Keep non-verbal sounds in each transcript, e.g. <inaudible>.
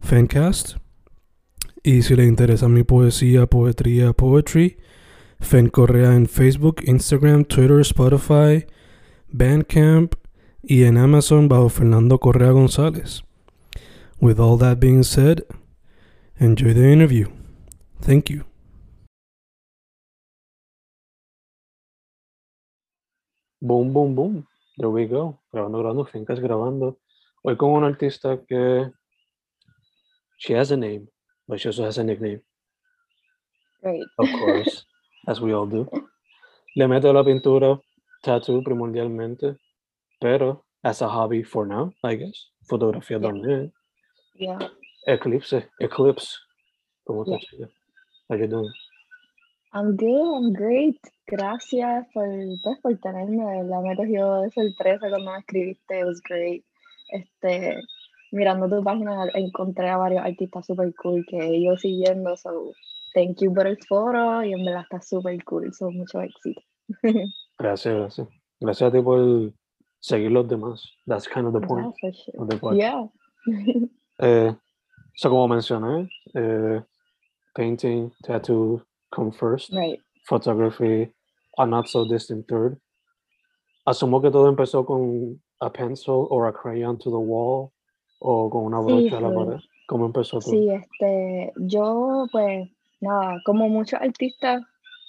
Fancast. Y si le interesa mi poesía, poetría, poetry, Fen Correa en Facebook, Instagram, Twitter, Spotify, Bandcamp y en Amazon bajo Fernando Correa González. With all that being said, enjoy the interview. Thank you. Boom, boom, boom. There we go. Grabando, grabando, Fincas grabando. Hoy con un artista que she has a name, but she also has a nickname, Great. of course, <laughs> as we all do. Le meto la pintura, tattoo primordialmente, pero as a hobby for now, I guess. Fotografía Yeah. también. Yeah. Eclipse, eclipse. ¿Cómo Yeah. you doing? I'm good, I'm great. Gracias por, pues, por tenerme, de verdad me cogió de sorpresa cuando me escribiste, it was great. Este, mirando tu página encontré a varios artistas super cool que yo siguiendo, so thank you por el foro y en verdad está super cool, so mucho éxito. <laughs> Gracias, gracias. Gracias a ti por seguir los demás. That's kind of the point Yeah, of the. <laughs> Eh, so como mencioné, eh, painting, tattoo come first, right. photography a not so distant third. Asumo que todo empezó con a pencil or a crayon to the wall o con una Sí, brocha a la pared. ¿Cómo empezó todo? Sí, este, yo pues nada, como muchos artistas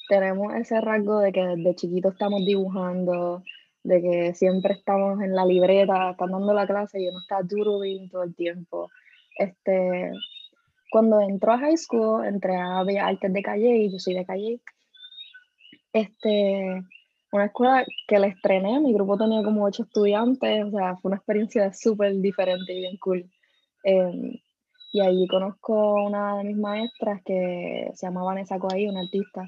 tenemos ese rasgo de que desde chiquitos estamos dibujando, de que siempre estamos en la libreta, están dando la clase y uno está doodling todo el tiempo. Este, cuando entró a high school, entré a Bellas Artes de Calle y yo soy de Calle. Este, una escuela que la estrené, mi grupo tenía como ocho estudiantes, o sea, fue una experiencia súper diferente y bien cool. Em, y allí conozco una de mis maestras que se llama Vanessa Coahí, una artista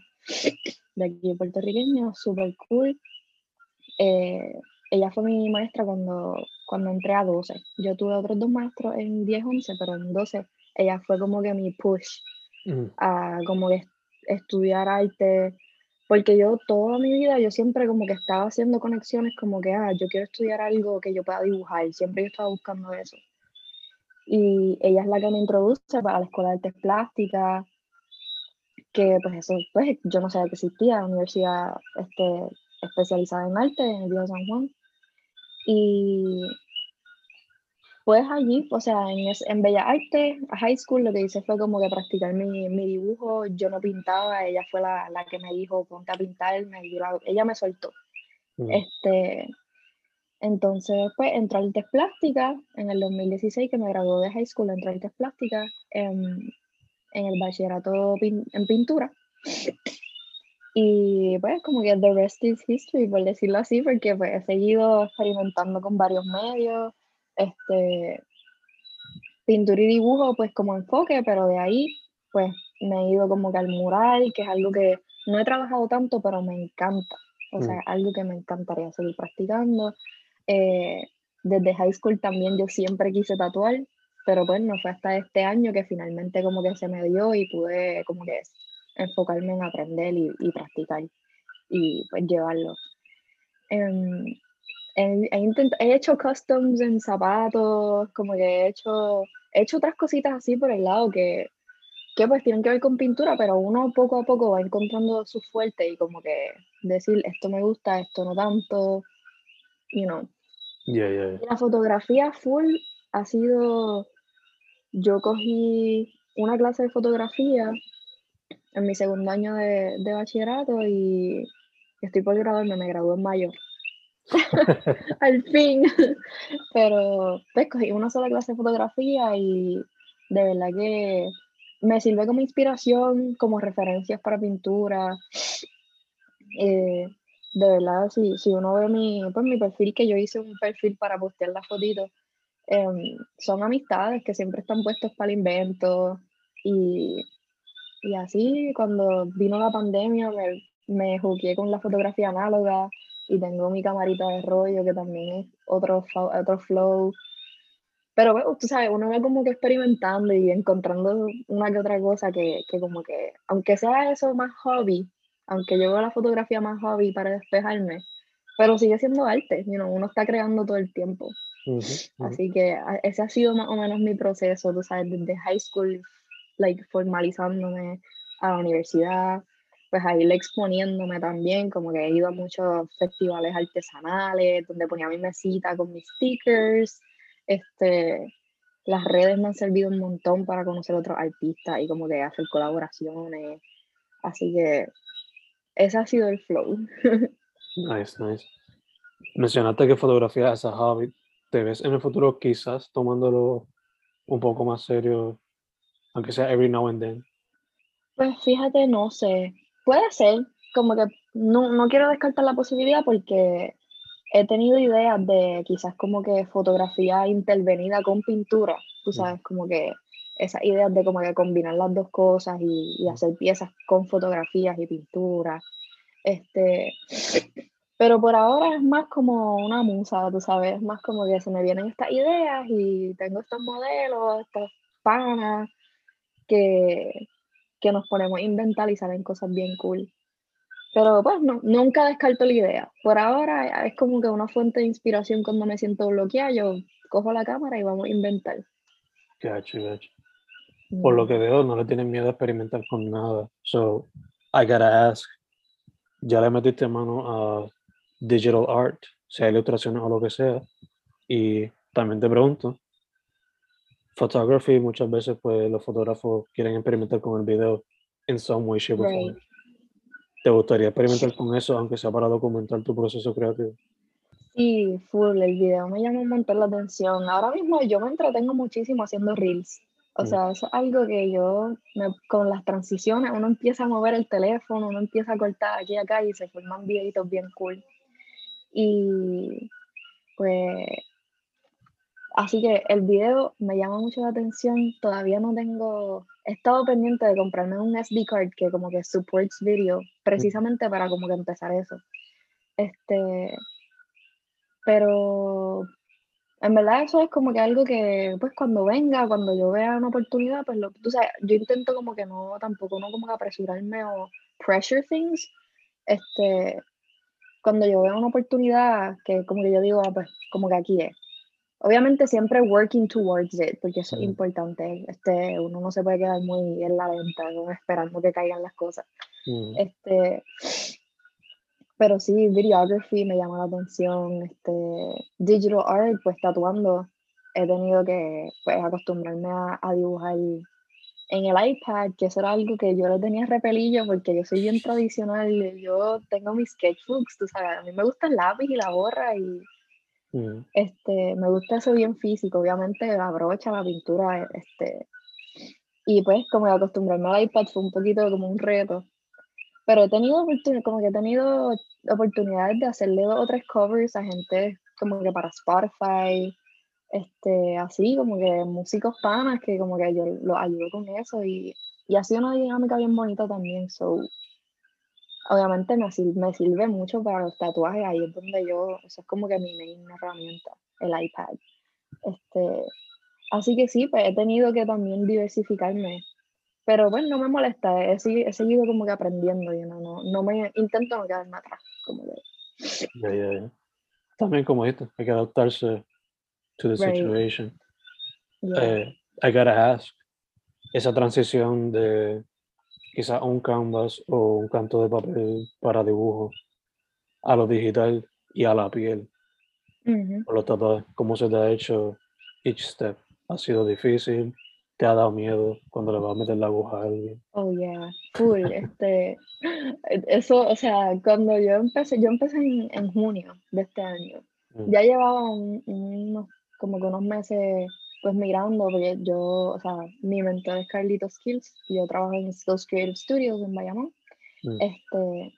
de aquí puertorriqueño, súper cool. Eh, ella fue mi maestra cuando, cuando entré a 12. Yo tuve otros dos maestros en 10, 11, pero en 12 ella fue como que mi push Mm, a como que estudiar arte, porque yo toda mi vida, yo siempre como que estaba haciendo conexiones como que, ah, yo quiero estudiar algo que yo pueda dibujar, siempre yo estaba buscando eso. Y ella es la que me introduce para la Escuela de Artes Plásticas, que pues eso, pues yo no sabía que existía, la universidad este, especializada en arte en el Viejo San Juan. Y pues allí, o sea, en, en Bellas Artes, a high school, lo que hice fue como que practicar mi, mi dibujo. Yo no pintaba, ella fue la, la que me dijo, ponte a pintar, me dio la- ella me soltó. mm. Este, entonces, pues, entré a artes plásticas en el 2016, que me gradué de high school, entré a artes plásticas en, en el bachillerato pin- en pintura. Y pues como que the rest is history, por decirlo así, porque pues he seguido experimentando con varios medios, este, pintura y dibujo pues como enfoque, pero de ahí pues me he ido como que al mural, que es algo que no he trabajado tanto, pero me encanta. O sea, Mm. algo que me encantaría seguir practicando. Eh, desde high school también yo siempre quise tatuar, pero pues no fue hasta este año que finalmente como que se me dio y pude como que enfocarme en aprender y, y practicar y pues llevarlo. Em, he, he intent- he hecho customs en zapatos, como que he hecho, he hecho otras cositas así por el lado que, que pues tienen que ver con pintura, pero uno poco a poco va encontrando su fuerte y como que decir esto me gusta, esto no tanto, you know. Yeah, yeah, yeah. Y la fotografía full ha sido yo cogí una clase de fotografía en mi segundo año de, de bachillerato y estoy por graduarme, me gradué en mayo. <laughs> Al fin. Pero pues cogí una sola clase de fotografía y de verdad que me sirve como inspiración, como referencias para pintura. Eh, de verdad, si, si uno ve mi, pues, mi perfil, que yo hice un perfil para postear las fotitos, em, son amistades que siempre están puestos para el invento. Y, y así, cuando vino la pandemia, me, me jugué con la fotografía análoga y tengo mi camarita de rollo que también es otro, otro flow. Pero bueno, tú sabes, uno va como que experimentando y encontrando una que otra cosa que, que como que, aunque sea eso más hobby, aunque yo veo la fotografía más hobby para despejarme, pero sigue siendo arte, you know, uno está creando todo el tiempo. Así que ese ha sido más o menos mi proceso, tú sabes, desde high school, like, formalizándome a la universidad, pues ahí le exponiéndome también, como que he ido a muchos festivales artesanales, donde ponía mi mesita con mis stickers, este, las redes me han servido un montón para conocer otros artistas y como que hacer colaboraciones, así que ese ha sido el flow. <laughs> Nice, nice. Mencionaste que fotografía es a hobby. ¿Te ves en el futuro quizás tomándolo un poco más serio, aunque sea every now and then? Pues fíjate, no sé. Puede ser, como que no, no quiero descartar la posibilidad porque he tenido ideas de quizás como que fotografía intervenida con pintura, tú sabes, como que esas ideas de como que combinar las dos cosas y, hacer piezas con fotografías y pintura. Este, pero por ahora es más como una musa, tú sabes, más como que se me vienen estas ideas y tengo estos modelos, estas panas que, que nos ponemos a inventar y salen cosas bien cool. Pero pues no, nunca descarto la idea. Por ahora es como que una fuente de inspiración cuando me siento bloqueada, yo cojo la cámara y vamos a inventar. Gotcha, gotcha por lo que veo, no le tienen miedo a experimentar con nada. So, I gotta ask, ¿ya le metiste mano a digital art, sea ilustraciones o lo que sea? Y también te pregunto, photography, muchas veces pues los fotógrafos quieren experimentar con el video en some way, shape or form. ¿Te gustaría experimentar con eso, aunque sea para documentar tu proceso creativo? Sí, full, el video me llama un montón la atención. Ahora mismo yo me entretengo muchísimo haciendo reels. O sea, eso es algo que yo, con las transiciones, uno empieza a mover el teléfono, uno empieza a cortar aquí y acá y se forman videitos bien cool. Y pues, así que el video me llama mucho la atención. Todavía no tengo, he estado pendiente de comprarme un SD card que como que supports video, precisamente para como que empezar eso. Este, pero en verdad eso es como que algo que, pues cuando venga, cuando yo vea una oportunidad, pues lo, tú sabes, yo intento como que no, tampoco no como que apresurarme o pressure things, este, cuando yo vea una oportunidad, que como que yo digo, ah, pues como que aquí es. Obviamente siempre working towards it, porque eso es importante, este, uno no se puede quedar muy en la venta, esperando que caigan las cosas. Este, pero sí, videography me llama la atención, este, digital art, pues tatuando, he tenido que pues, acostumbrarme a, dibujar en el iPad, que eso era algo que yo le tenía repelillo porque yo soy bien tradicional, yo tengo mis sketchbooks, tú sabes, a mí me gusta el lápiz y la borra y mm. este, me gusta eso bien físico, obviamente la brocha, la pintura, este, y pues como acostumbrarme al iPad fue un poquito como un reto, pero he tenido como que he tenido oportunidades de hacerle otras covers a gente como que para Spotify, este, así como que músicos panas que como que yo los ayudo con eso y, y ha sido una dinámica bien bonita también, so obviamente me, me sirve mucho para los tatuajes, ahí es donde yo, eso es como que mi main herramienta, el iPad. Este, así que sí, pues he tenido que también diversificarme pero bueno, no me molesta, he, he seguido como que aprendiendo, y no, no, me intento no quedarme atrás. Como También como esto, hay que adaptarse to the situation. Eh, I gotta ask, esa transición de quizás un canvas o un canto de papel para dibujo a lo digital y a la piel. Por lo tanto, ¿cómo se te ha hecho each step? ¿Ha sido difícil? te ha dado miedo cuando le vas a meter la aguja a alguien? Oh, yeah, full. este, eso, o sea, cuando yo empecé, yo empecé en, en junio de este año. Mm. Ya llevaba un- unos, como que unos meses pues migrando, porque yo, o sea, mi mentor es Carlitos Skills, y yo trabajo en Skills Creative Studios en Bayamón. Mm. Este,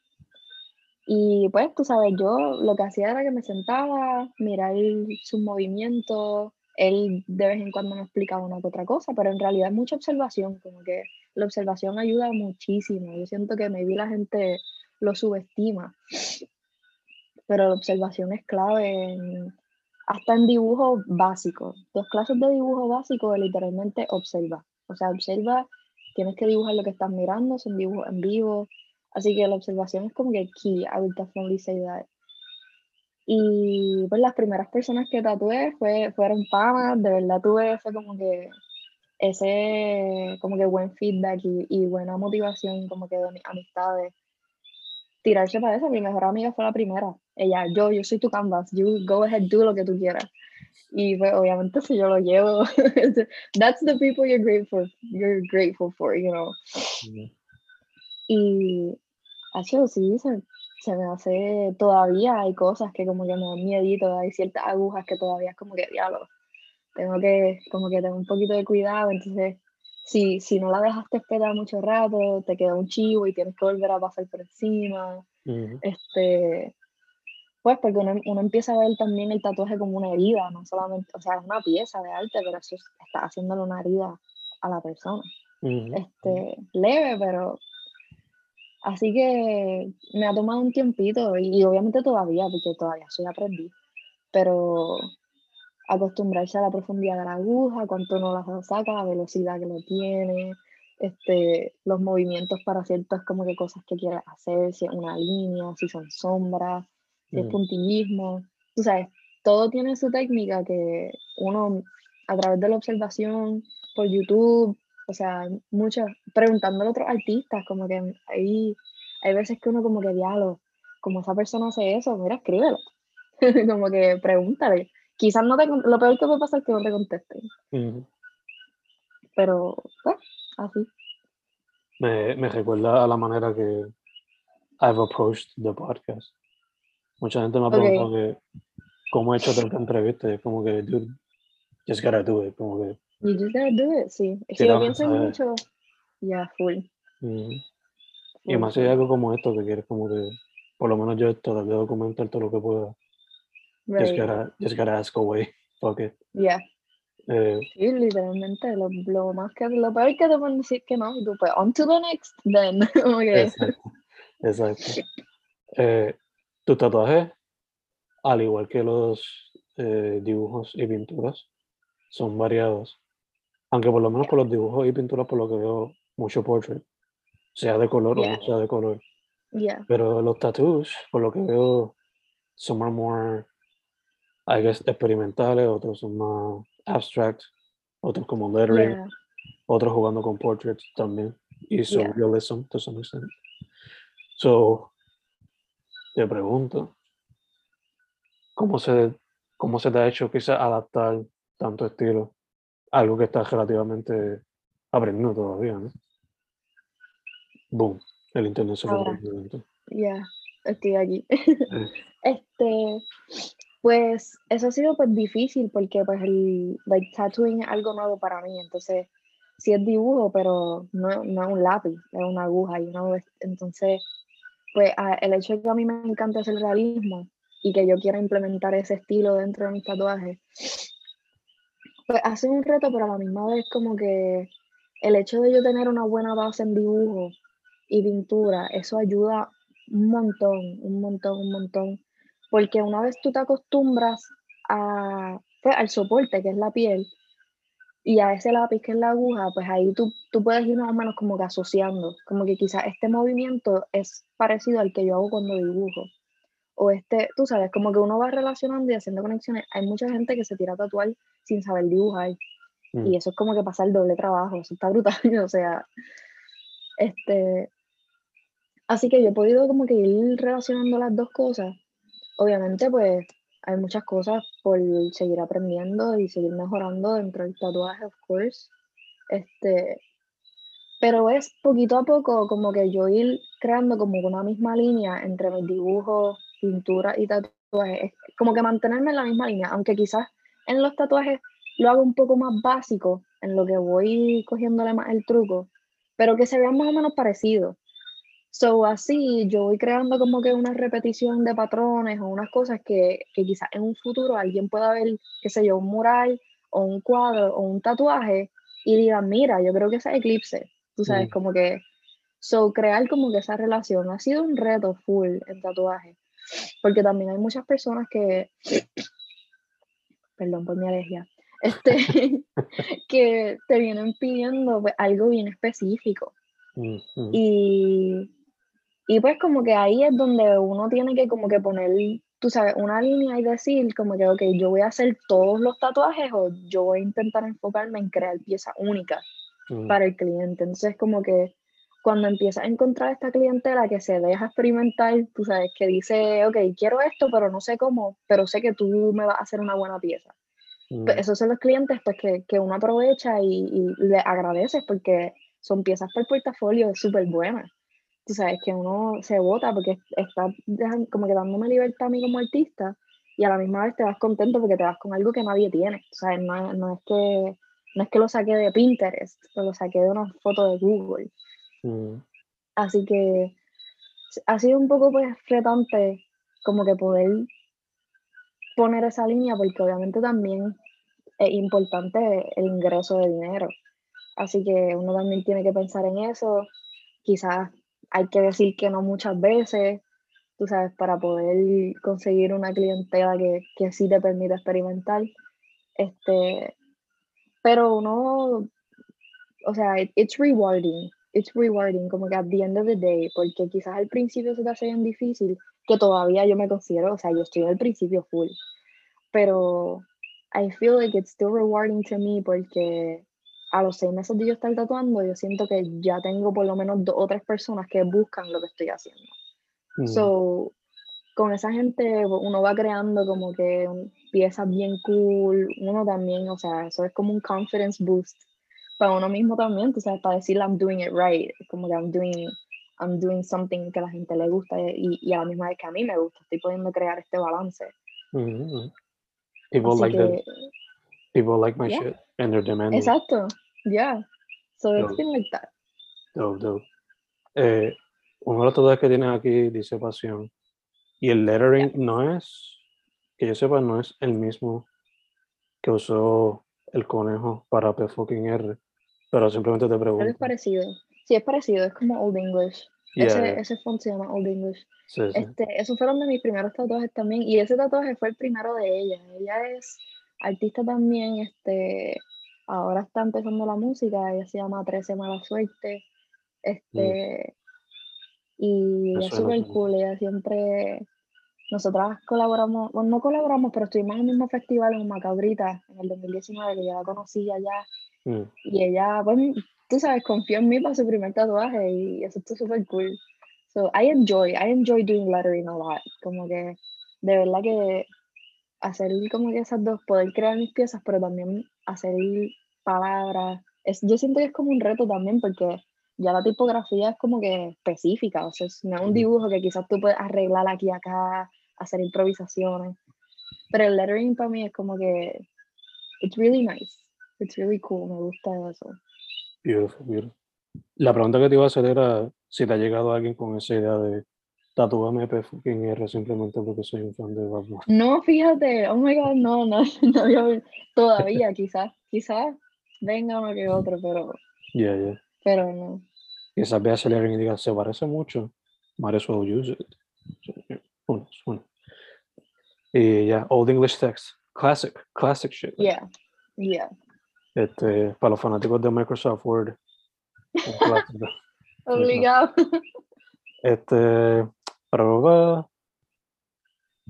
y pues, tú sabes, yo lo que hacía era que me sentaba, mirar sus movimientos, él de vez en cuando me explicaba una que otra cosa, pero en realidad es mucha observación, como que la observación ayuda muchísimo. Yo siento que maybe la gente lo subestima, pero la observación es clave en- hasta en dibujo básico. Dos clases de dibujo básico literalmente observa. O sea, observa, tienes que dibujar lo que estás mirando, son dibujos en vivo. Así que la observación es como que key, I would definitely say that. Y pues las primeras personas que tatué fue, fueron panas, de verdad tuve ese como que ese como que buen feedback y, y buena motivación como que de mis amistades. Tirarse para eso, mi mejor amiga fue la primera. Ella, yo, yo soy tu canvas, you go ahead, do lo que tú quieras. Y pues obviamente si yo lo llevo, <laughs> that's the people you're grateful, you're grateful for, you know. Mm. Y así sí, se, se me hace todavía, hay cosas que como que me dan miedito, hay ciertas agujas que todavía es como que diablo. Tengo que, como que tener un poquito de cuidado, entonces si, si no la dejaste esperar mucho rato, te queda un chivo y tienes que volver a pasar por encima. Este, pues porque uno, uno empieza a ver también el tatuaje como una herida, no solamente, o sea, es una pieza de arte, pero eso es- está haciéndole una herida a la persona. Este, leve, pero así que me ha tomado un tiempito y, y obviamente todavía, porque todavía soy aprendiz, pero acostumbrarse a la profundidad de la aguja, cuánto uno la saca, la velocidad que lo tiene, este, los movimientos para ciertas como que cosas que quieres hacer, si es una línea, si son sombras, es Mm. puntillismo, tú sabes, todo tiene su técnica que uno a través de la observación por YouTube, o sea, muchas, preguntándole a otros artistas, como que hay, hay veces que uno como que diálogo, como esa persona hace eso, mira, escríbelo, <laughs> como que pregúntale. Quizás no te, lo peor que puede pasar es que no te contesten, Ujú. pero pues, así. me, me recuerda a la manera que I've approached the podcast. Mucha gente me ha preguntado que cómo he hecho tanta entrevista. Es como que, dude, just gotta do it. Como que, You just gotta do it, sí. Lo no, piensas ¿sabes? mucho, ya, full. mm. Y más si hay algo como esto que quieres como que, por lo menos yo de documentar todo lo que pueda. Just Right. gotta, just gotta ask away. <laughs> Fuck it. Yeah. Eh, Sí, literalmente, lo, lo más que, lo peor que te pueden decir que no, y tú pues, on to the next, then, <laughs> que, exacto. Exacto. Eh, tus tatuajes, al igual que los eh, dibujos y pinturas, son variados. Aunque por lo menos por los dibujos y pinturas, por lo que veo, mucho portrait, sea de color o no sea de color. yeah, Pero los tattoos, por lo que veo, son más more, I guess, experimentales, otros son más abstract, otros como lettering, yeah, otros jugando con portraits también. Y son realism to some extent. So, te pregunto, ¿cómo se, cómo se te ha hecho quizás adaptar tanto estilo? Algo que estás relativamente aprendiendo todavía, ¿no? Boom, el internet se un momento. yeah, estoy aquí. Eh, <laughs> Este, pues eso ha sido pues difícil porque pues el like tattooing es algo nuevo para mí, entonces sí es dibujo, pero no, no es un lápiz, es una aguja, y es- entonces pues el hecho de que a mí me encanta hacer realismo y que yo quiera implementar ese estilo dentro de mis tatuajes, pues hace un reto, pero a la misma vez como que el hecho de yo tener una buena base en dibujo y pintura, eso ayuda un montón, un montón, un montón, porque una vez tú te acostumbras a, pues, al soporte que es la piel y a ese lápiz que es la aguja, pues ahí tú, tú puedes ir más o menos como que asociando, como que quizás este movimiento es parecido al que yo hago cuando dibujo. O este, tú sabes, como que uno va relacionando y haciendo conexiones. Hay mucha gente que se tira a tatuar sin saber dibujar. mm, Y eso es como que pasa el doble trabajo, eso está brutal, <laughs> o sea, este, así que yo he podido como que ir relacionando las dos cosas. Obviamente, pues, hay muchas cosas por seguir aprendiendo y seguir mejorando dentro del tatuaje, of course. Este, pero es poquito a poco como que yo ir creando como una misma línea entre mis dibujos, pintura y tatuajes. Es como que mantenerme en la misma línea, aunque quizás en los tatuajes lo hago un poco más básico, en lo que voy cogiéndole más el truco, pero que se vean más o menos parecidos. So, así yo voy creando como que una repetición de patrones o unas cosas que, que quizás en un futuro alguien pueda ver, qué sé yo, un mural o un cuadro o un tatuaje y diga, mira, yo creo que es eclipse. Tú sabes, Mm. como que, so, crear como que esa relación ha sido un reto full en tatuaje. Porque también hay muchas personas que, <coughs> perdón por mi alergia, <laughs> este, <laughs> que te vienen pidiendo pues, algo bien específico. Mm, mm. Y, y pues como que ahí es donde uno tiene que como que poner, tú sabes, una línea y decir como que, ok, yo voy a hacer todos los tatuajes o yo voy a intentar enfocarme en crear piezas únicas para el cliente. Entonces como que cuando empiezas a encontrar esta clientela que se deja experimentar, tú sabes, que dice, ok, quiero esto, pero no sé cómo, pero sé que tú me vas a hacer una buena pieza. Mm. Pues esos son los clientes pues, que, que uno aprovecha y, y le agradeces porque son piezas el portafolio súper buenas. Tú sabes que uno se vota porque está como que dándome libertad a mí como artista y a la misma vez te vas contento porque te vas con algo que nadie tiene. O sea, no, no es que no es que lo saqué de Pinterest, pero lo saqué de una foto de Google. Mm. Así que ha sido un poco pues retante como que poder poner esa línea porque obviamente también es importante el ingreso de dinero. Así que uno también tiene que pensar en eso. Quizás hay que decir que no muchas veces, tú sabes, para poder conseguir una clientela que, que sí te permita experimentar. Este, pero uno, o sea, it- it's rewarding. It's rewarding, como que at the end of the day, porque quizás al principio se te hace bien difícil, que todavía yo me considero, o sea, yo estoy al principio full, pero I feel like it's still rewarding to me porque a los seis meses de yo estar tatuando, yo siento que ya tengo por lo menos dos o tres personas que buscan lo que estoy haciendo. Mm. So, con esa gente uno va creando como que piezas bien cool, uno también, o sea, eso es como un confidence boost para uno mismo también, tú sabes, para decir I'm doing it right, como que I'm doing, I'm doing something que a la gente le gusta y, y a la misma vez que a mí me gusta, estoy pudiendo crear este balance. Mm, mm. People Así like que, people like my Yeah. shit and they're demanding. exacto, yeah. So it's Dope. been like that. Dope, dope. Eh, uno de los tatuajes que tienes aquí dice pasión. Y el lettering no es, que yo sepa, no es el mismo que usó el conejo para P fucking R. Pero simplemente te Pero es pregunto. parecido. Sí, es parecido, es como Old English. Yeah, ese, yeah. ese font se llama Old English. Sí, sí. Este, esos fueron de mis primeros tatuajes también. Y ese tatuaje fue el primero de ella. Ella es artista también. Este, ahora está empezando la música. Ella se llama 13 Mala Suerte. Este, y Me ella es súper cool. Ella siempre. Nosotras colaboramos, bueno, no colaboramos, pero estuvimos en el mismo festival en Macabrita en el 2019, que ya la conocí allá. Mm, Y ella, pues, tú sabes, confió en mí para su primer tatuaje y eso está súper cool. So, I enjoy, I enjoy doing lettering a lot. Como que, de verdad que hacer como que esas dos, poder crear mis piezas, pero también hacer palabras. Es, yo siento que es como un reto también porque ya la tipografía es como que específica, o sea, es- no es un dibujo que quizás tú puedes arreglar aquí y acá, hacer improvisaciones. Pero el lettering para mí es como que, it's really nice, it's really cool, me gusta eso. beautiful, beautiful. La pregunta que te iba a hacer era si te ha llegado alguien con esa idea de tatúame P fucking R simplemente porque soy un fan de Bunny. No, fíjate, oh my god, no, no, <laughs> no había- todavía quizás, quizás venga uno que otro, pero, Yeah, yeah. pero no. Quizás veas el lettering y digas, se parece mucho. Might as well use it. Yeah, who knows. Y ya, Old English Text. Classic, classic shit. Yeah, yeah. Este, para los fanáticos de Microsoft Word. <laughs> Obligado. Este,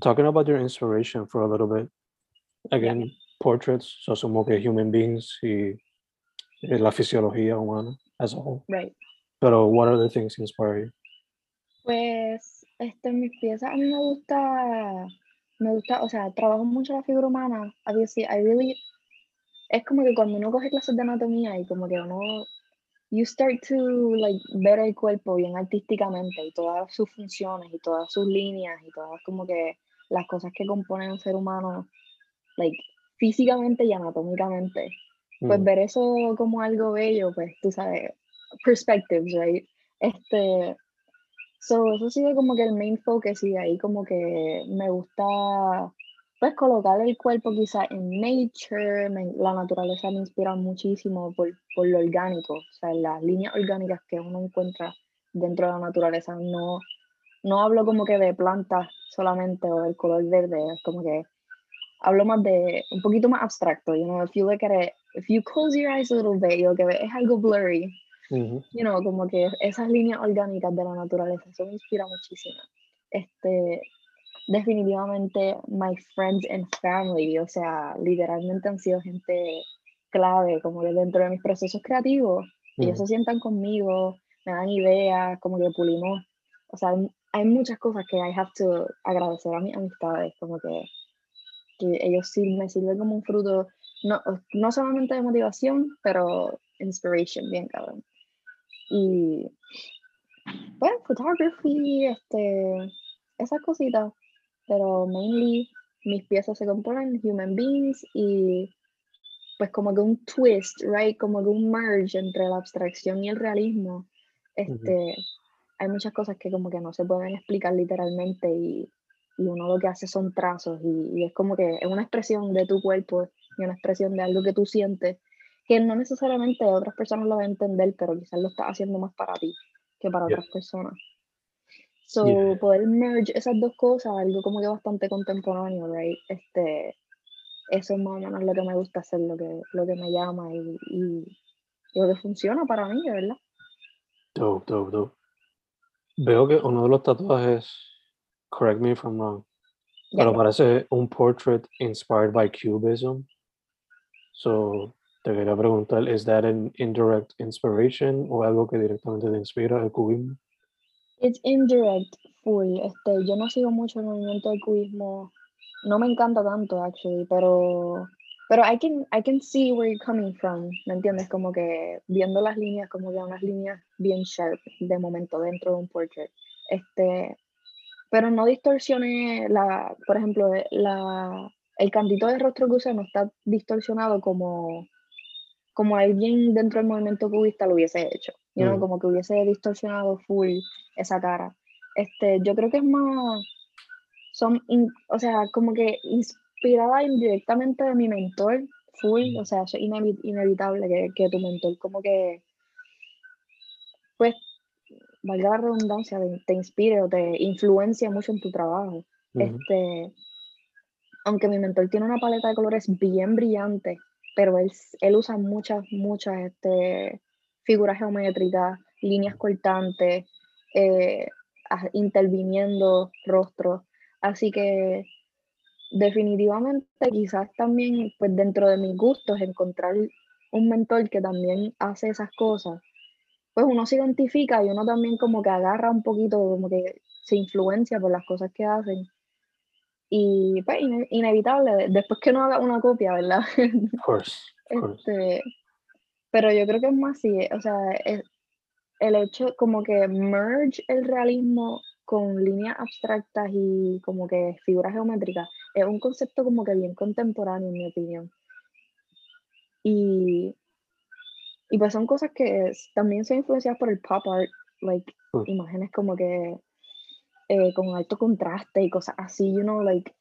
talking about your inspiration for a little bit. Again, portraits, so asumo que human beings y eh, la fisiología humana as a whole. Right. Pero what other things inspire you? Pues, este, mis piezas, a mí me gusta, me gusta, o sea, trabajo mucho la figura humana. Obviously, I really, es como que cuando uno coge clases de anatomía y como que uno, you start to like ver el cuerpo bien artísticamente y todas sus funciones y todas sus líneas y todas como que las cosas que componen un ser humano, like físicamente y anatómicamente. Pues Mm. ver eso como algo bello, pues tú sabes, perspectives, right? Este, so, eso ha sido como que el main focus y de ahí como que me gusta pues colocar el cuerpo quizá en nature, me- la naturaleza me inspira muchísimo por, por lo orgánico, o sea, las líneas orgánicas que uno encuentra dentro de la naturaleza, no, no hablo como que de plantas solamente o del color verde, es como que hablo más de un poquito más abstracto, you know, if you look at it, if you close your eyes a little bit, lo que ves es algo blurry, Ujú. you know, como que esas líneas orgánicas de la naturaleza, eso me inspira muchísimo. Este, definitivamente, my friends and family, o sea, literalmente han sido gente clave, como que dentro de mis procesos creativos, ellos Ujú. se sientan conmigo, me dan ideas, como que pulimos, o sea, hay- hay muchas cosas que I have to agradecer a mis amistades, como que, que ellos sí me sirven como un fruto, no, no solamente de motivación, pero inspiration, bien cabrón. Y bueno, photography, este, esas cositas, pero mainly mis piezas se componen human beings y pues como que un twist, right, como que un merge entre la abstracción y el realismo. Este, hay muchas cosas que como que no se pueden explicar literalmente y, y uno lo que hace son trazos y, y es como que es una expresión de tu cuerpo y una expresión de algo que tú sientes que no necesariamente otras personas lo van a entender, pero quizás lo estás haciendo más para ti que para Yeah. otras personas. So, Yeah. poder merge esas dos cosas, algo como que bastante contemporáneo, right? Este, eso es más o menos lo que me gusta hacer, lo que, lo que me llama y, y, y lo que funciona para mí, verdad. Dope, dope, dope. Veo que uno de los tatuajes, correct me if I'm wrong, Ya. pero parece un portrait inspired by cubism. So, te quería preguntar, ¿is that an indirect inspiration o algo que directamente te inspira el cubismo? It's indirect, full. Este, yo no sigo mucho el movimiento del cubismo. No me encanta tanto, actually, pero, pero I can, I can see where you're coming from, ¿me entiendes? Como que viendo las líneas, como que unas líneas bien sharp de momento dentro de un portrait. Este, pero no distorsione la, por ejemplo, la, el cantito del rostro que usa no está distorsionado como, como alguien dentro del movimiento cubista lo hubiese hecho. You know, Mm. como que hubiese distorsionado full esa cara. Este, yo creo que es más, son, in- o sea, como que inspirada indirectamente de mi mentor, full, o sea, es inevi- inevitable que, que tu mentor como que, pues, valga la redundancia, te, te inspire o te influencia mucho en tu trabajo. Este, aunque mi mentor tiene una paleta de colores bien brillante, pero él, él usa muchas, muchas este, figuras geométricas, líneas cortantes, eh, interviniendo rostros. Así que definitivamente quizás también pues dentro de mis gustos encontrar un mentor que también hace esas cosas, pues uno se identifica y uno también como que agarra un poquito, como que se influencia por las cosas que hacen. Y pues ine- inevitable, de- después que no haga una copia, ¿verdad? Of course, of course. Este, pero yo creo que es más así, o sea, es- el hecho como que merge el realismo con líneas abstractas y como que figuras geométricas es un concepto como que bien contemporáneo en mi opinión. Y, y pues son cosas que es- también son influenciadas por el pop art, like Mm. imágenes como que eh, con alto contraste y cosas así, you know, like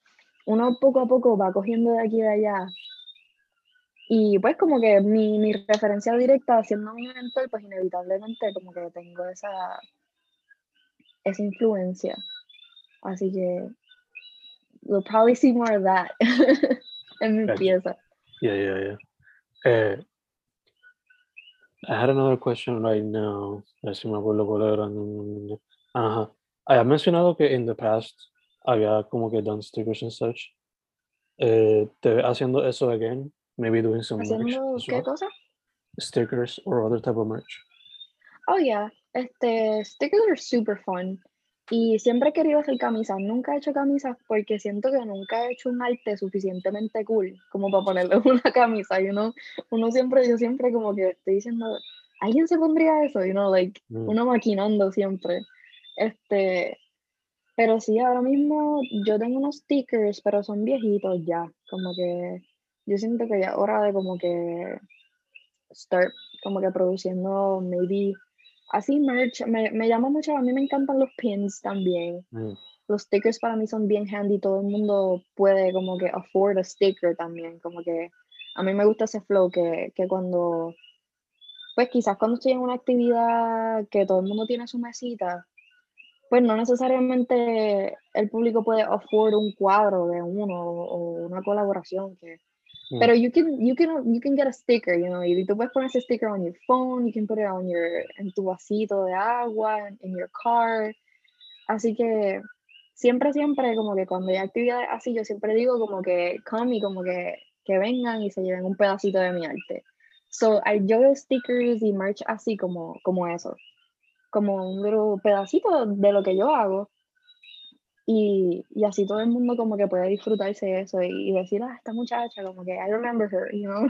uno poco a poco va cogiendo de aquí y de allá. Y pues como que mi, mi referencia directa siendo mi mentor, pues inevitablemente como que tengo esa, esa influencia. Así que we'll probably see more of that <laughs> en mi pieza. Yeah, yeah, yeah. Eh, I had another question right now. A ver si me acuerdo cuál era. Ajá. Habías mencionado que in the past había como que done stickers and such. Eh, ¿te ves haciendo eso again? Maybe doing some merch ¿Haciendo as qué well? cosa? Stickers or other type of merch. Oh yeah, este, stickers are super fun. Y siempre he querido hacer camisas, nunca he hecho camisas porque siento que nunca he hecho un arte suficientemente cool como para ponerle <laughs> una camisa, you know? Uno siempre, yo siempre como que estoy diciendo, ¿alguien se pondría eso? You know, like, Mm. uno maquinando siempre. Este, pero sí, ahora mismo yo tengo unos stickers, pero son viejitos ya, como que yo siento que ya es hora de como que start como que produciendo maybe así merch, me, me llama mucho, a mí me encantan los pins también, Mm, los stickers para mí son bien handy, todo el mundo puede como que afford a sticker también, como que a mí me gusta ese flow que, que cuando, pues quizás cuando estoy en una actividad que todo el mundo tiene su mesita, pues no necesariamente el público puede afford un cuadro de uno o, una colaboración que mm, pero you can, you can, you can get a sticker, you know, y tú puedes poner ese sticker on your phone, you can put it on your, en tu vasito de agua, en your car. Así que siempre, siempre, como que cuando hay actividades así, yo siempre digo como que come y como que, que vengan y se lleven un pedacito de mi arte. So, I, yo veo stickers y merch así como, como eso, como un pedacito de lo que yo hago. Y, y así todo el mundo como que puede disfrutarse de eso y, y decir, ah, esta muchacha, como que I remember her, you know.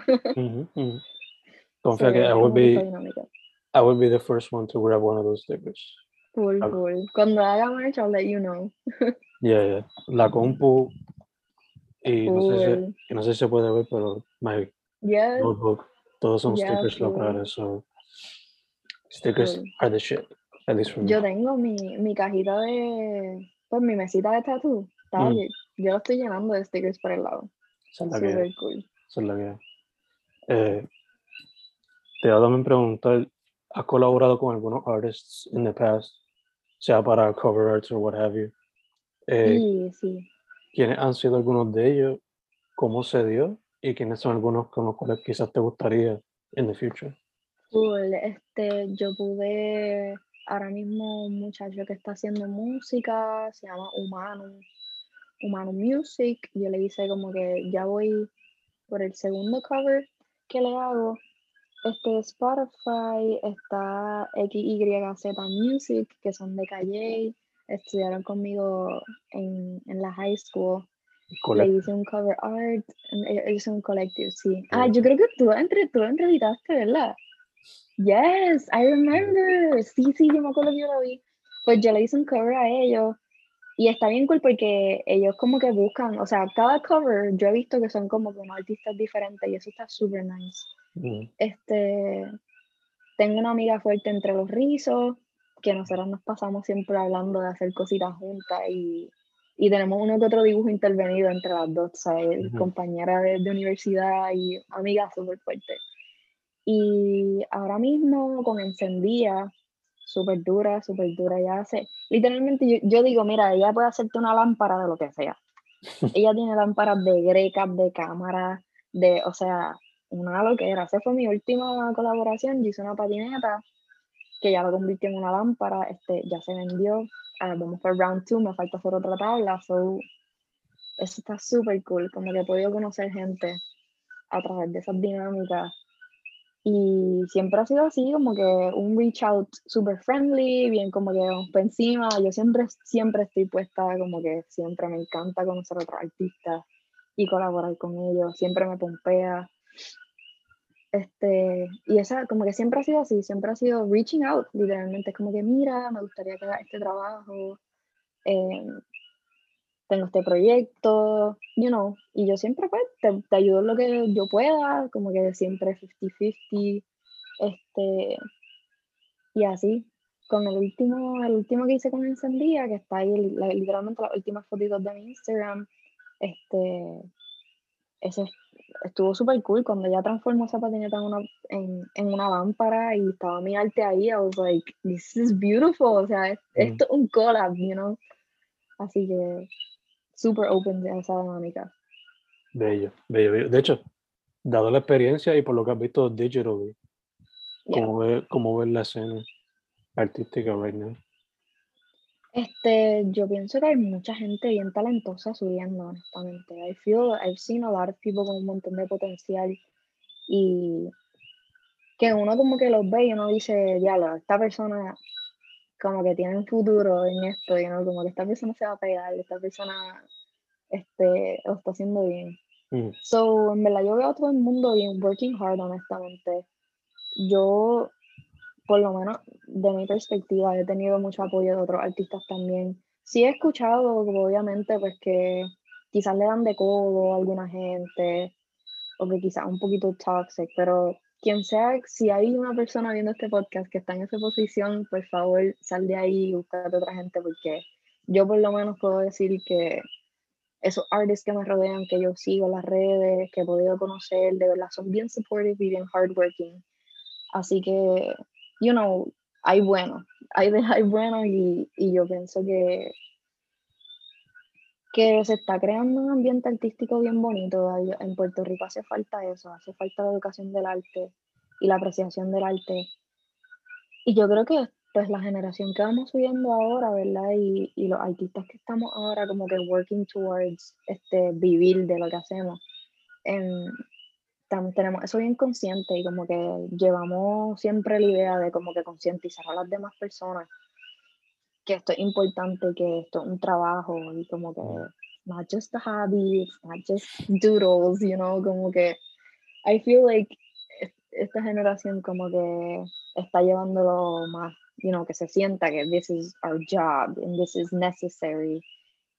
<laughs> So, Confía que I will be. I will be the first one to grab one of those stickers. Cool, Ah. cool. Cuando haga merch, I'll let you know. <laughs> Yeah, yeah. La compu y no sé si, Cool. no sé si se puede ver, pero my Yes, notebook, todos son Yeah, stickers cool. locales, so stickers Cool. are the shit, at least me. yo tengo mi, mi cajita de, pues mi mesita de tattoo. Está Mm. Yo la estoy llenando de stickers por el lado. Es la Super cool. es la hay. Eh, te a también preguntar, ¿has colaborado con algunos artists in the past? Sea para cover arts o what have you. Eh, Y sí, ¿Quiénes han sido algunos de ellos? ¿Cómo se dio? ¿Y quiénes son algunos con los cuales quizás te gustaría in the future? Cool. Este, yo pude, ahora mismo un muchacho que está haciendo música, se llama Humano, Humano Music. Yo le hice como que ya voy por el segundo cover que le hago. Este Spotify, está XYZ Music, que son de Calle, estudiaron conmigo en, en la high school. Le hice un cover art, ellos son un collective, sí. Ah, yo creo que tú, entre, tú entrevistaste, ¿verdad? Yes, I remember. Sí, sí, yo me acuerdo que yo lo vi. Pues yo le hice un cover a ellos y está bien cool porque ellos como que buscan, o sea, cada cover yo he visto que son como con artistas diferentes y eso está súper nice. Mm, Este, tengo una amiga fuerte entre los rizos, que nosotros nos pasamos siempre hablando de hacer cositas juntas y, y tenemos uno que otro dibujo intervenido entre las dos, ¿sabes? Ujú. Compañera de, de universidad y amiga súper fuerte. Y ahora mismo con Encendía, súper dura, súper dura, ella hace, literalmente yo, yo digo, mira, ella puede hacerte una lámpara de lo que sea. <laughs> ella tiene lámparas de grecas, de cámara, de, o sea, una loquera. Esa fue mi última colaboración. Yo hice una patineta que ya la convirtió en una lámpara. Este, ya se vendió. Ahora vamos por round 2. Me falta hacer otra tabla. So, eso está súper cool. Como que he podido conocer gente a través de esas dinámicas. Y siempre ha sido así, como que un reach out super friendly, bien como que vamos por encima. Yo siempre, siempre estoy puesta, como que siempre me encanta conocer a otros artistas y colaborar con ellos. Siempre me pompea. Este, y esa, como que siempre ha sido así, siempre ha sido reaching out, literalmente. Es como que, mira, me gustaría que haga este trabajo. eh, tengo este proyecto, you know, y yo siempre pues te, te ayudo en lo que yo pueda, como que siempre 50-50, este, y así. Con el último, el último que hice con Encendía, que está ahí la- literalmente las últimas fotitos de mi Instagram, este, ese estuvo súper cool cuando ella transformó esa patineta en una, en, en una lámpara y estaba mi arte ahí, I was like, this is beautiful, o sea, es- Mm. esto es un collab, you know, así que súper open a esa dinámica. Bello, bello, bello. De hecho, dado la experiencia y por lo que has visto digitally, Yeah. ¿cómo ves cómo ves la escena artística right now? Este, yo pienso que hay mucha gente bien talentosa subiendo, honestamente. I feel, I've seen a lot of people con un montón de potencial y que uno como que los ve y uno dice, diablo, esta persona como que tienen futuro en esto, know, como que esta persona se va a pegar, esta persona este, lo está haciendo bien. Mm. So, en verdad, yo veo a todo el mundo bien, working hard, honestamente. Yo, por lo menos de mi perspectiva, he tenido mucho apoyo de otros artistas también. Sí he escuchado, obviamente, pues que quizás le dan de codo a alguna gente, o que quizás un poquito toxic, pero quien sea, si hay una persona viendo este podcast que está en esa posición, por favor, sal de ahí y búscate otra gente, porque yo por lo menos puedo decir que esos artists que me rodean, que yo sigo en las redes, que he podido conocer, de verdad son bien supportive y bien hardworking. Así que, you know, hay bueno, hay, de, hay bueno y, y yo pienso que, que se está creando un ambiente artístico bien bonito. En Puerto Rico hace falta eso, hace falta la educación del arte y la apreciación del arte. Y yo creo que pues la generación que vamos subiendo ahora, ¿verdad? Y, y los artistas que estamos ahora como que working towards este, vivir de lo que hacemos, em, tam- tenemos eso bien consciente y como que llevamos siempre la idea de como que concientizar a las demás personas que esto es importante, que esto es un trabajo y como que not just a hobby, it's not just doodles, you know, como que I feel like es- esta generación como que está llevándolo más, you know, que se sienta que this is our job and this is necessary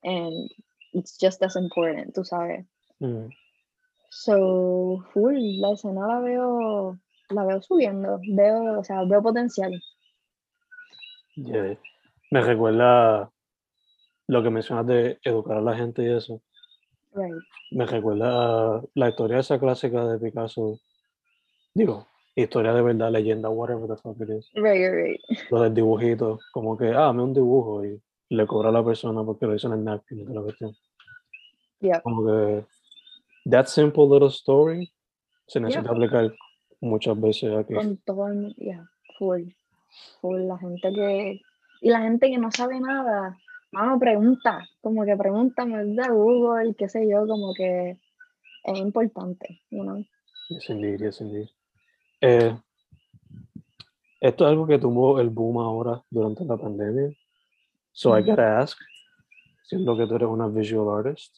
and it's just as important, tú sabes. Mm. So, full, la escena la veo, la veo subiendo, veo, o sea, veo potencial. Yeah. Me recuerda lo que mencionas de educar a la gente y eso. Right. Me recuerda la historia esa clásica de Picasso. Digo, historia de verdad, leyenda, whatever the fuck it is. Right, right. Lo del dibujito, como que, ah, me un dibujo y le cobra a la persona porque lo hizo en el napkin toda la cuestión. Yeah. Como que, that simple little story se necesita Yeah. aplicar muchas veces aquí. Con todo el mundo, yeah, full. Full, la gente que, y la gente que no sabe nada, mano, pregunta, como que pregunta, da Google, qué sé yo, como que es importante, know? Yes, indeed, yes, indeed. Eh, esto es algo que tuvo el boom ahora durante la pandemia. So I Ujú. gotta ask, siendo que tú eres una visual artist,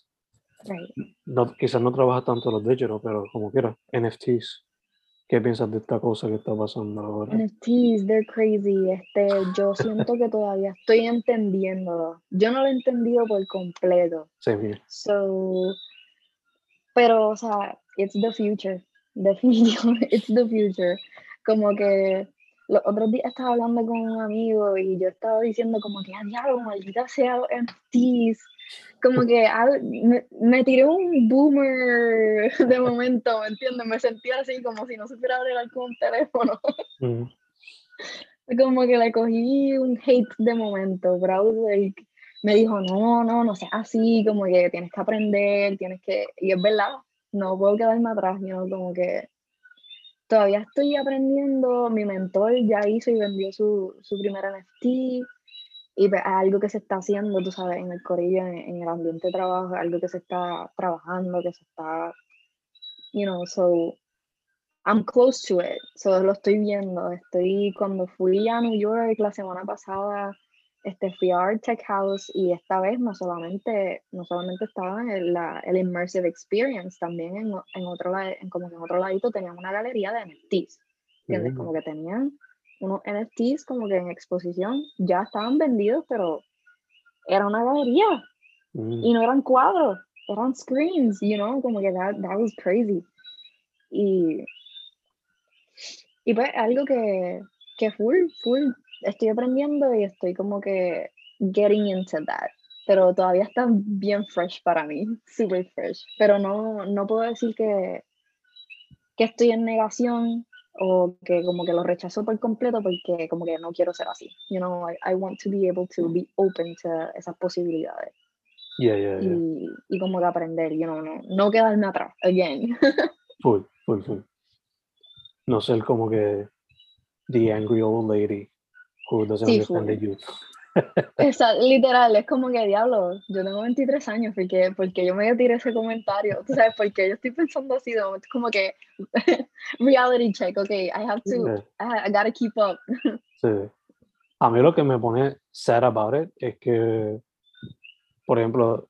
Right. no, quizás no trabajas tanto los digital, pero como quieras, NFTs. ¿Qué piensas de esta cosa que está pasando ahora? NFTs, they're crazy. Este, yo siento que todavía estoy entendiéndolo. Yo no lo he entendido por completo. Same here. So, pero, o sea, it's the future. Definitivamente, <laughs> it's the future. Como que los otros días estaba hablando con un amigo y yo estaba diciendo como que, ah, diablo, maldita sea los NFTs. Como que me, me tiré un boomer <laughs> de momento, ¿me entiendes? Me sentía así como si no supiera bregar con un teléfono. Mm, <laughs> Como que le cogí un hate de momento, bro. Like, me dijo, no, no, no seas así, como que tienes que aprender, tienes que. Y es verdad, no puedo quedarme atrás, ¿no? Como que todavía estoy aprendiendo. Mi mentor ya hizo y vendió su, su primer NFT. Y pues, es algo que se está haciendo, tú sabes, en el corillo, en, en el ambiente de trabajo, algo que se está trabajando, que se está, you know, so I'm close to it, so lo estoy viendo. Estoy cuando fui a New York la semana pasada, este fui a Art Tech House y esta vez no solamente no solamente estaba en la, el immersive experience, también en, en otro en como que en otro ladito tenían una galería de NFTs, ¿entiendes? Mm. Como que tenían unos NFTs como que en exposición ya estaban vendidos, pero era una galería mm, y no eran cuadros, eran screens, you know, como que that, that was crazy. Y, y pues algo que, que full, full, estoy aprendiendo y estoy como que getting into that. Pero todavía está bien fresh para mí, <laughs> super fresh. Pero no, no puedo decir que, que estoy en negación o que como que lo rechazo por completo porque como que no quiero ser así. You know, I, I want to be able to be open to esas posibilidades Yeah, yeah, yeah. y, y como que aprender, you know, no, no quedarme atrás, again. <laughs> Full, full, full. No ser como que the angry old lady who doesn't Sí, understand the full. youth. <laughs> Esa, literal, es como que diablo, yo tengo 23 años, porque, porque yo me tiré ese comentario, tú sabes, porque yo estoy pensando así de momento, como que <laughs> reality check, ok, I have to, I, I gotta keep up. <laughs> sí. A mí lo que me pone sad about it es que, por ejemplo,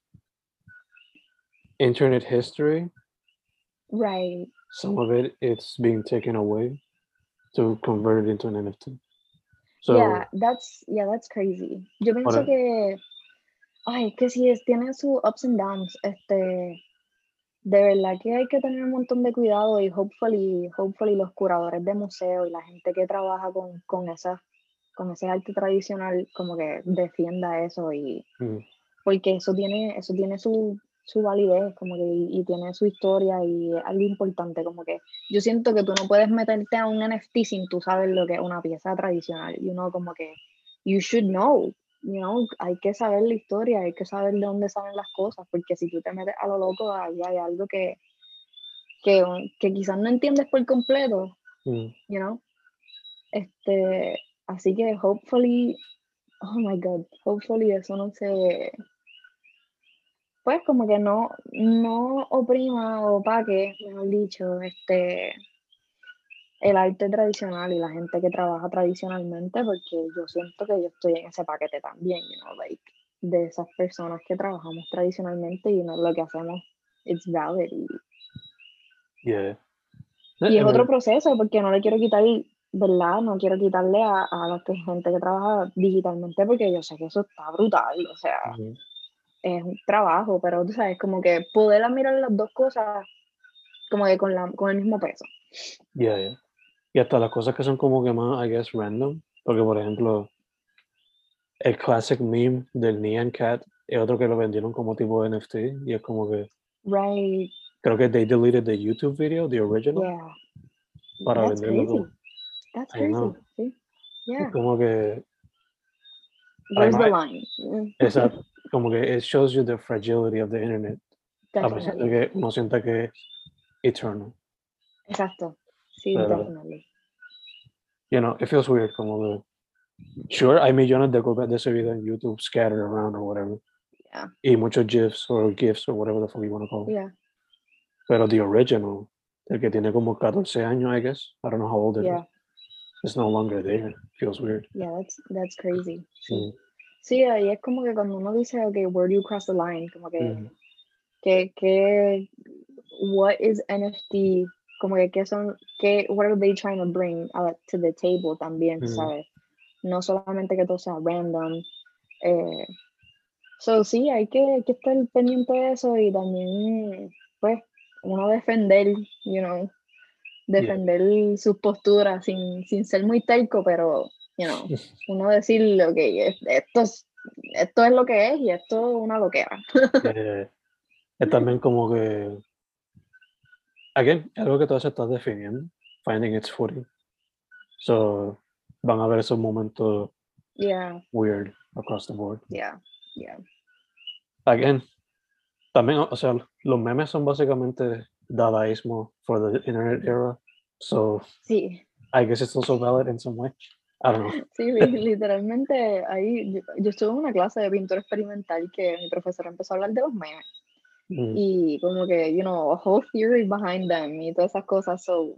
internet history, Right. some of it it's being taken away to convert it into an NFT. So yeah, that's yeah, that's crazy. Yo pienso Ahora- que ay, que sí es, tiene sus ups and downs, este de verdad que hay que tener un montón de cuidado y hopefully, hopefully los curadores de museo y la gente que trabaja con, con esa con ese arte tradicional como que defienda eso y mm, porque eso tiene eso tiene su, su validez como que y, y tiene su historia y es algo importante como que yo siento que tú no puedes meterte a un NFT sin tú saber lo que es una pieza tradicional y uno como que you should know you know hay que saber la historia hay que saber de dónde salen las cosas porque si tú te metes a lo loco ahí hay algo que que, que quizás no entiendes por completo mm, you know. Este así que hopefully oh my god hopefully eso no se pues como que no no oprima o opaque mejor dicho este el arte tradicional y la gente que trabaja tradicionalmente porque yo siento que yo estoy en ese paquete también you know like de esas personas que trabajamos tradicionalmente y no lo que hacemos it's valid y yeah. y I es otro mean, proceso porque no le quiero quitar, ¿verdad? No quiero quitarle a, a la gente que trabaja digitalmente porque yo sé que eso está brutal, o sea, es un trabajo, pero tú sabes, como que poder admirar las dos cosas como que con, la, con el mismo peso. yeah, yeah. Y hasta las cosas que son como que más, I guess, random. Porque, por ejemplo, el classic meme del Nyan Cat es otro que lo vendieron como tipo NFT. Y es como que, Right, creo que they deleted the YouTube video, the original. yeah. Para That's venderlo crazy. como- That's crazy, sí. Yeah, Como que, where's the line? Esa, como que it shows you the fragility of the internet. A pesar de que uno sienta que es eternal. Exacto, sí, Pero- definitely. You know, it feels weird. Como que, sure, hay millones de copias de ese video en YouTube scattered around or whatever. Yeah. Y muchos GIFs or GIFs or whatever the fuck you want to call it. Yeah, Pero the original, el que tiene como 14 años, I guess. I don't know how old it yeah, is. It's no longer there. Feels weird. yeah, that's, that's crazy. Mm, Sí, ahí es como que cuando uno dice, ok, where do you cross the line? Como que, mm, que, que, what is NFT? Como que, ¿qué son, qué, what are they trying to bring to the table también, Mm. ¿sabes? No solamente que todo sea random. Eh, so, sí, hay que, hay que estar pendiente de eso y también, pues, uno defender, you know, defender sus posturas sin, sin ser muy terco, pero, you know, <laughs> uno decir, ok, es- esto es, esto es lo que es y esto es una loquera. <laughs> eh, es también como que, again, algo que todo se está definiendo, finding its footing. So, van a ver esos momentos Yeah, weird across the board. yeah, yeah. Again, también, o sea, los memes son básicamente dadaísmo for the internet era. So, Sí, I guess it's also valid in some way. <laughs> Sí, li- literalmente ahí yo, yo estuve en una clase de pintura experimental que mi profesor empezó a hablar de los memes Mm, y como que, you know, a whole theory behind them y todas esas cosas, so,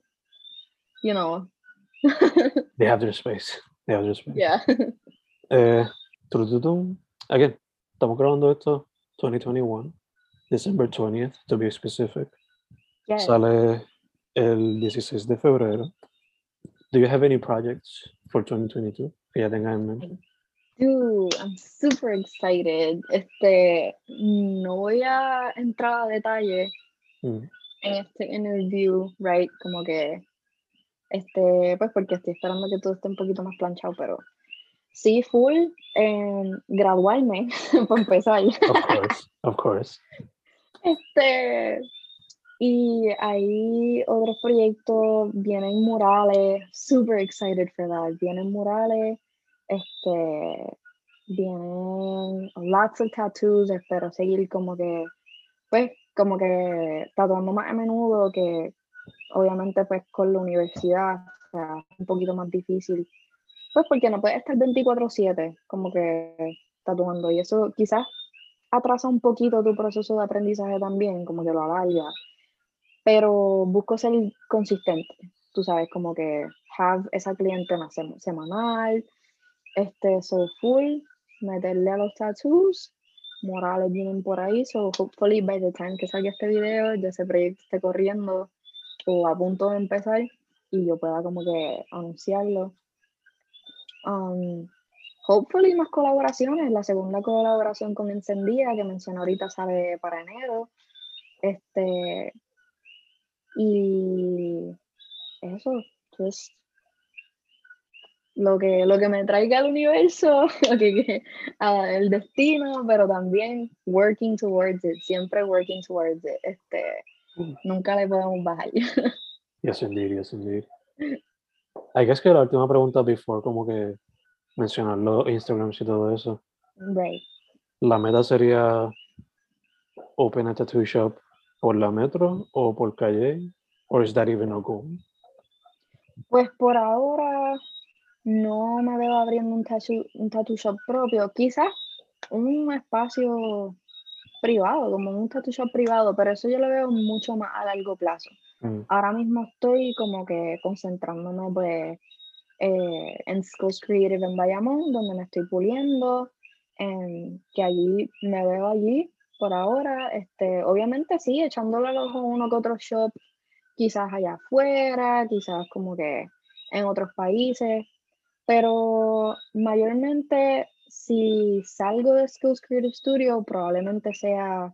you know, <laughs> They have their space. They have their space. yeah. <laughs> Eh. Again, estamos grabando esto 2021, December 20th, to be specific. Yes. Sale el 16 de febrero. Do you have any projects for 2022 que ya tengas en mente? Dude, I'm super excited. Este, no voy a entrar a detalle Mm, en este interview, right? Como que, este, pues porque estoy esperando que todo esté un poquito más planchado, pero sí, full, eh, graduarme, <laughs> para empezar. Of course, of course. Este, y hay otros proyectos, vienen murales, super excited for that. Vienen murales, este, vienen lots of tattoos, espero seguir como que, pues, como que tatuando más a menudo que obviamente pues con la universidad, o sea, un poquito más difícil. Pues porque no puedes estar 24/7 como que tatuando y eso quizás atrasa un poquito tu proceso de aprendizaje también, como que lo alarga. Pero busco ser consistente, tú sabes, como que have esa clientela sem- semanal, Este, so full, meterle a los tattoos. Morales vienen por ahí, so hopefully by the time que salga este video, ya ese proyecto esté corriendo o a punto de empezar y yo pueda como que anunciarlo. Um, hopefully más colaboraciones. La segunda colaboración con Encendida que mencioné ahorita sale para enero. Este, y eso, just lo que, lo que me traiga al universo, <laughs> lo que, el destino, pero también working towards it, siempre working towards it. Este, mm. nunca le podemos bajar. Yes, indeed, yes, indeed. I guess que la última pregunta before, como que mencionar los Instagrams y todo eso. Right. La meta sería open a tattoo shop por la metro o por calle, or is that even a goal? Pues por ahora no me veo abriendo un tattoo, un tattoo shop propio, quizás un espacio privado, como un tattoo shop privado, pero eso yo lo veo mucho más a largo plazo. Mm. Ahora mismo estoy como que concentrándome pues eh, en Schools Creative en Bayamón, donde me estoy puliendo, en, que allí me veo allí por ahora. Este, obviamente sí, echándole el ojo a uno que otro shop, quizás allá afuera, quizás como que en otros países, pero mayormente si salgo de Skills Creative Studio, probablemente sea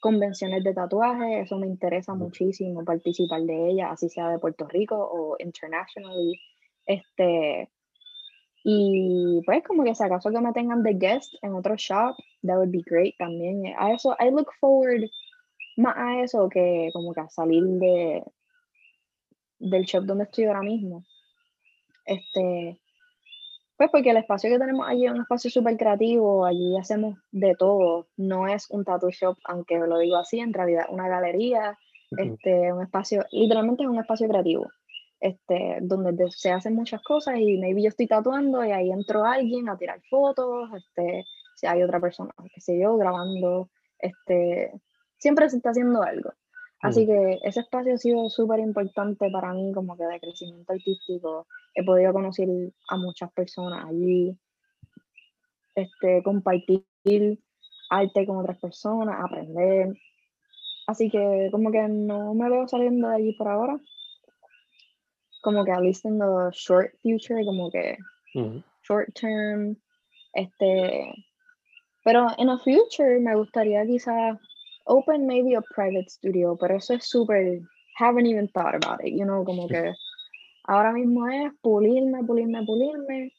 convenciones de tatuaje, eso me interesa muchísimo participar de ellas, así sea de Puerto Rico o internationally. Este, y pues como que si acaso que me tengan de guest en otro shop, that would be great también. A eso, I look forward más a eso que como que a salir de del shop donde estoy ahora mismo. Este, pues porque el espacio que tenemos allí es un espacio súper creativo, allí hacemos de todo, no es un tattoo shop, aunque lo digo así, en realidad una galería, este, un espacio, literalmente es un espacio creativo este, donde se hacen muchas cosas y maybe yo estoy tatuando y ahí entró alguien a tirar fotos, este, si hay otra persona, qué sé yo, grabando, este, siempre se está haciendo algo. Así que ese espacio ha sido súper importante para mí como que de crecimiento artístico. He podido conocer a muchas personas allí, este, compartir arte con otras personas, aprender. Así que como que no me veo saliendo de allí por ahora como que at least in the short future, como que short term, este, pero en the future me gustaría quizá open maybe a private studio, pero eso es súper, haven't even thought about it, you know, como que <laughs> ahora mismo es pulirme, pulirme, pulirme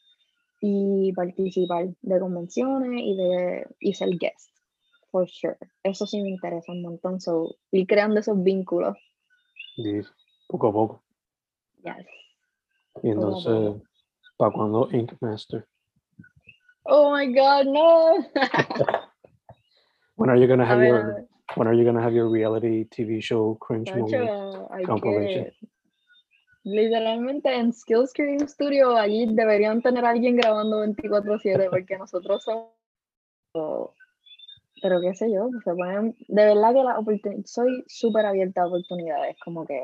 y participar de convenciones y de y ser guest, for sure. Eso sí me interesa un montón, so, ir creando esos vínculos. Sí, poco a poco. Yes. Y entonces, ¿para cuándo Ink Master? Oh my God, no. <laughs> when are you gonna have your When are you gonna have your reality TV show cringe movie compilation? Literalmente en Skills Creative Studio allí deberían tener a alguien grabando 24/7 porque nosotros somos pero qué sé yo, se pueden, de verdad que la oportunidad, soy súper abierta a oportunidades, como que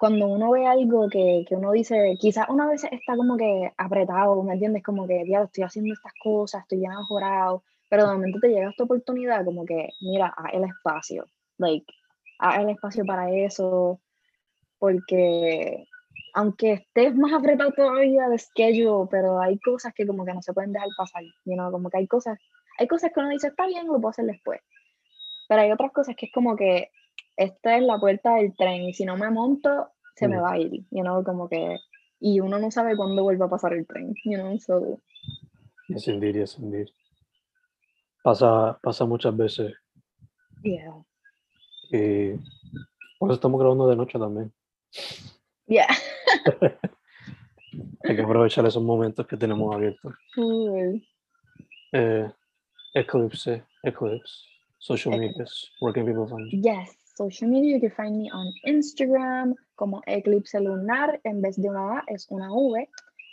cuando uno ve algo que, que, uno dice, quizás una vez está como que apretado, ¿me entiendes? Como que, diablo, estoy haciendo estas cosas, estoy ya mejorado, pero de momento te llega esta oportunidad, como que, mira, haz el espacio, like, haz el espacio para eso, porque aunque estés más apretado todavía de schedule, pero hay cosas que como que no se pueden dejar pasar, you know? como que hay cosas, hay cosas que uno dice, está bien, lo puedo hacer después, pero hay otras cosas que es como que esta es la puerta del tren y si no me monto, se me mm. va a ir, you know, como que, y uno no sabe cuándo vuelva a pasar el tren, you know, so. Indeed, yes, indeed. Pasa, pasa muchas veces. Yeah. Y por eso estamos grabando de noche también. Yeah. <laughs> Hay que aprovechar esos momentos que tenemos abiertos. Eh, Eclipse, Eclipse social media, can people find? Yes, social media, you can find me on Instagram como Eclipse Lunar, en vez de una A es una V.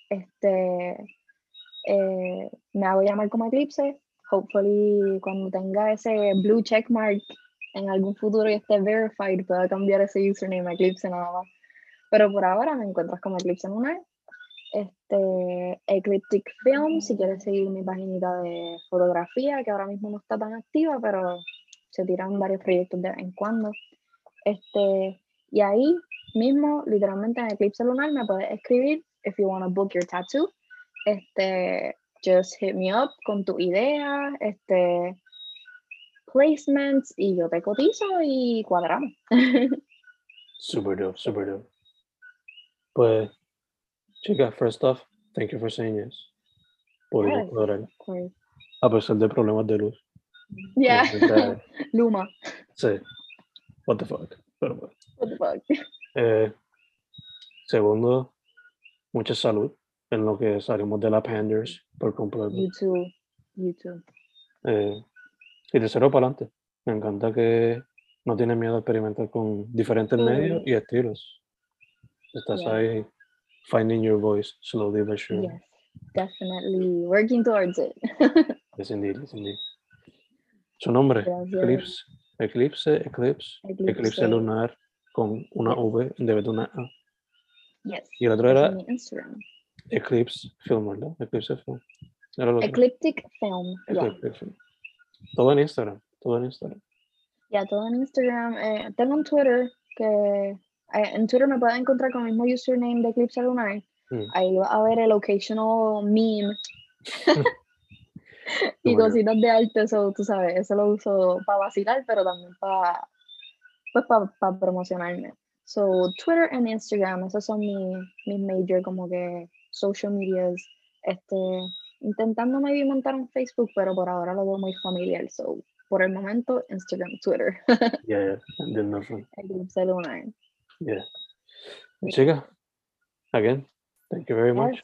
Este, eh, me hago llamar como Eclipse. Hopefully, cuando tenga ese blue check mark en algún futuro y esté verified, pueda cambiar ese username a Eclipse nada más. Pero por ahora me encuentras como Eclipse Lunar. Este, Ecliptic Film, si quieres seguir mi página de fotografía, que ahora mismo no está tan activa, pero se tiran varios proyectos de vez en cuando. Este, y ahí mismo, literalmente en Eclipse Lunar, me puedes escribir if you want to book your tattoo. Este, just hit me up con tu idea, este, placements, y yo te cotizo y cuadramos. <laughs> Super dope, super dope. Pues, chicas, first off, thank you for saying yes. Por Yes. cuadrar, a pesar de problemas de luz. Yeah, <laughs> Luma. Sí. What the fuck. Pero bueno. What the fuck? Eh, segundo, mucha salud en lo que salimos de la Panders por completo. You too. You too. Eh, y tercero, para adelante. Me encanta que no tienes miedo a experimentar con diferentes Sí. medios y estilos. Estás Yeah. ahí finding your voice slowly but surely. Yes, definitely working towards it. <laughs> Yes, indeed, yes, indeed. Su nombre, Gracias. Eclipse. Eclipse, Eclipse, Eclipse Eclipse. lunar con una V en vez de una A. Yes. Y el otro era. Eclipse Film, ¿verdad? Eclipse Film. Ecliptic Film. Yeah. Eclipse Film. Todo en Instagram, todo en Instagram. Ya, todo en Instagram. Eh, tengo un Twitter que eh, en Twitter me pueden encontrar con el mismo username de Eclipse Lunar. Mm. Ahí va a ver el occasional meme <laughs> <laughs> y Súper cositas de arte, eso tú sabes, eso lo uso para vacilar, pero también para pues para promocionarme. So, Twitter and Instagram, esos son mis, mis major como que social medias. Este, intentando maybe montar un Facebook, pero por ahora lo veo muy familiar. So, por el momento, Instagram, Twitter, Yeah, yeah, nothing. Eclipse Lunar. Yeah. Chica, again, thank you very much.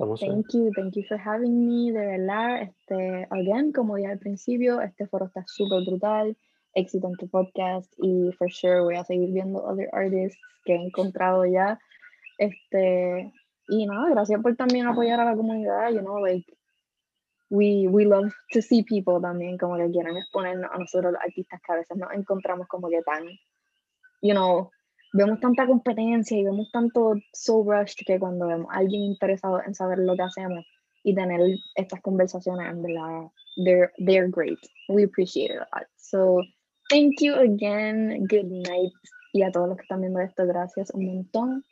Vamos Thank you, thank you for having me, de verdad, este, again, como dije al principio, este foro está súper brutal, éxito en tu podcast y for sure voy a seguir viendo other artists que he encontrado ya, este, y nada, gracias por también apoyar a la comunidad, you know, like, we, we love to see people también como que quieren exponernos a nosotros los artistas que a veces nos encontramos como que tan, you know, vemos tanta competencia y vemos tanto so rushed que cuando vemos a alguien interesado en saber lo que hacemos y tener estas conversaciones, en verdad, they're, they're great. We appreciate it a lot. So, thank you again. Good night. Y a todos los que están viendo esto, gracias un montón.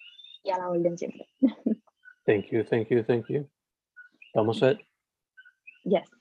Y a la orden siempre. <laughs> Thank you, thank you, thank you. Vamos a Yes.